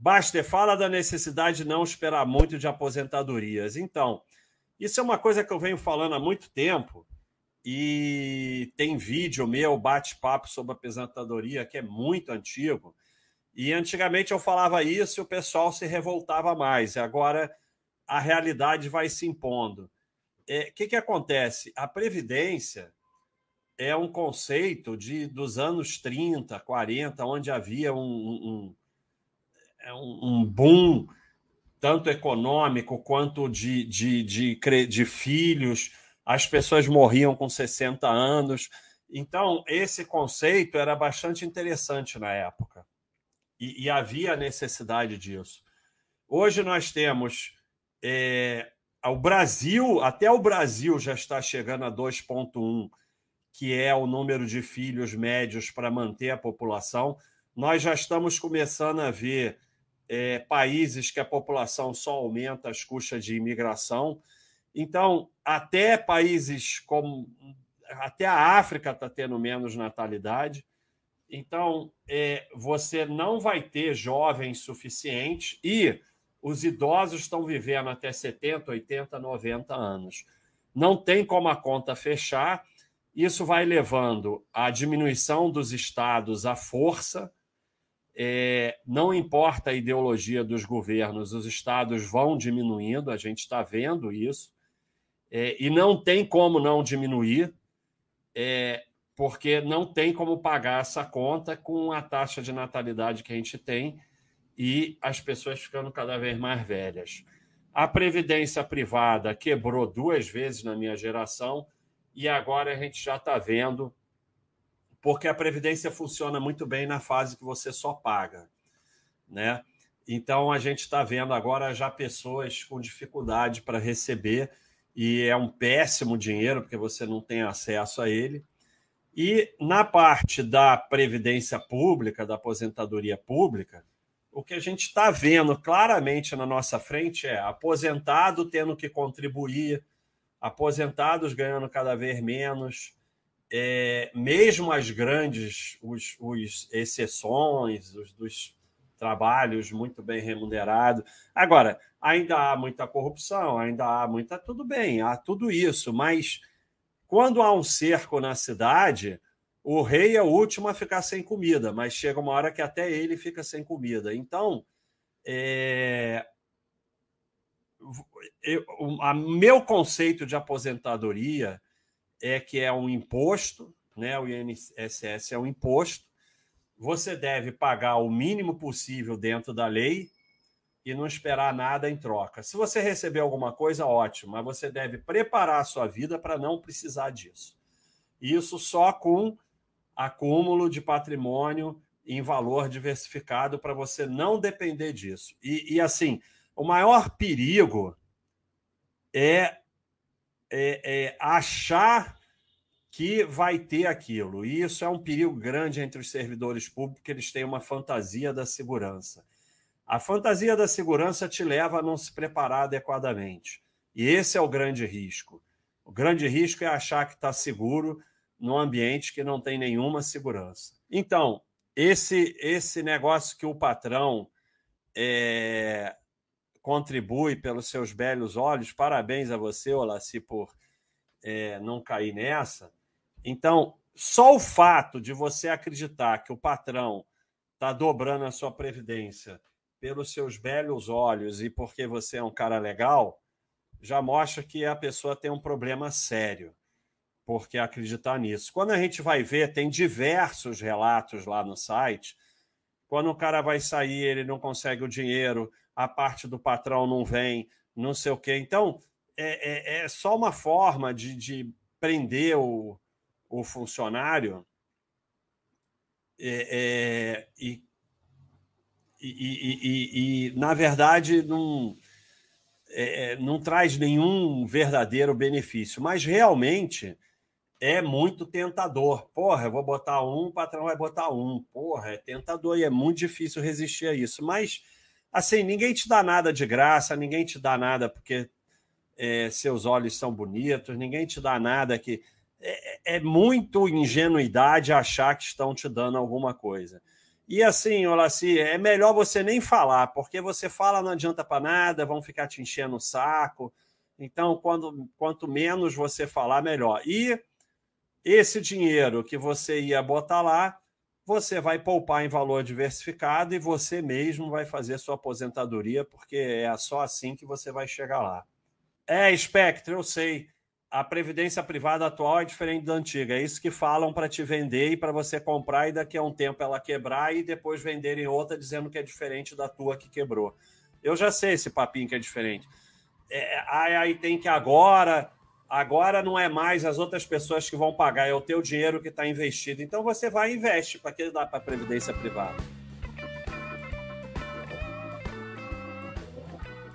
Baster fala da necessidade de não esperar muito de aposentadorias. Então, isso é uma coisa que eu venho falando há muito tempo e tem vídeo meu, bate-papo sobre aposentadoria, que é muito antigo. E antigamente eu falava isso e o pessoal se revoltava mais. E agora a realidade vai se impondo. O é, que, que acontece? A Previdência é um conceito de, dos anos 30, 40, onde havia um, um, um, um boom tanto econômico quanto de, de, de, de filhos. As pessoas morriam com 60 anos. Então, esse conceito era bastante interessante na época. E, e havia necessidade disso. Hoje nós temos é, o Brasil, até o Brasil já está chegando a 2,1, que é o número de filhos médios para manter a população. Nós já estamos começando a ver é, países que a população só aumenta às custas de imigração. Então, até países como. Até a África está tendo menos natalidade. Então, é, você não vai ter jovens suficientes e os idosos estão vivendo até 70, 80, 90 anos. Não tem como a conta fechar. Isso vai levando à diminuição dos estados à força. É, não importa a ideologia dos governos, os estados vão diminuindo, a gente está vendo isso. É, e não tem como não diminuir, é, porque não tem como pagar essa conta com a taxa de natalidade que a gente tem e as pessoas ficando cada vez mais velhas. A previdência privada quebrou duas vezes na minha geração e agora a gente já está vendo, porque a previdência funciona muito bem na fase que você só paga, né? Então a gente está vendo agora já pessoas com dificuldade para receber e é um péssimo dinheiro porque você não tem acesso a ele. E na parte da previdência pública, da aposentadoria pública, o que a gente está vendo claramente na nossa frente é aposentado tendo que contribuir, aposentados ganhando cada vez menos, é, mesmo as grandes, os, os exceções, os dos trabalhos muito bem remunerados. Agora, ainda há muita corrupção, ainda há muita. Tudo bem, há tudo isso, mas quando há um cerco na cidade o rei é o último a ficar sem comida, mas chega uma hora que até ele fica sem comida. Então, é... Eu, a meu conceito de aposentadoria é que é um imposto, né? O INSS é um imposto. Você deve pagar o mínimo possível dentro da lei e não esperar nada em troca. Se você receber alguma coisa, ótimo, mas você deve preparar a sua vida para não precisar disso. Isso só com acúmulo de patrimônio em valor diversificado para você não depender disso. E, e, assim, o maior perigo é, é, é achar que vai ter aquilo. E isso é um perigo grande entre os servidores públicos, que eles têm uma fantasia da segurança. A fantasia da segurança te leva a não se preparar adequadamente. E esse é o grande risco. O grande risco é achar que está seguro num ambiente que não tem nenhuma segurança. Então, esse, esse negócio que o patrão é, contribui pelos seus belos olhos, parabéns a você, Olaci, por é, não cair nessa. Então, só o fato de você acreditar que o patrão está dobrando a sua previdência pelos seus belos olhos e porque você é um cara legal, já mostra que a pessoa tem um problema sério porque acreditar nisso. Quando a gente vai ver, tem diversos relatos lá no site. Quando o cara vai sair, ele não consegue o dinheiro, a parte do patrão não vem, não sei o quê. Então, é, é, é só uma forma de, de prender o, o funcionário é, é e, e, e, e, na verdade, não, é, é, não traz nenhum verdadeiro benefício. Mas realmente é muito tentador. Porra, eu vou botar um, o patrão vai botar um. Porra, é tentador e é muito difícil resistir a isso. Mas, assim, ninguém te dá nada de graça, ninguém te dá nada porque é, seus olhos são bonitos, ninguém te dá nada que. É, é muito ingenuidade achar que estão te dando alguma coisa. E assim, Olaci, é melhor você nem falar, porque você fala não adianta para nada, vão ficar te enchendo o saco. Então, quando, quanto menos você falar, melhor. E esse dinheiro que você ia botar lá, você vai poupar em valor diversificado e você mesmo vai fazer sua aposentadoria, porque é só assim que você vai chegar lá. É, Spectre, eu sei. A previdência privada atual é diferente da antiga. É isso que falam para te vender e para você comprar e daqui a um tempo ela quebrar e depois venderem outra dizendo que é diferente da tua que quebrou. Eu já sei esse papinho que é diferente. É, aí tem que agora Agora não é mais as outras pessoas que vão pagar, é o teu dinheiro que está investido. Então você vai e investe para que dá para a previdência privada.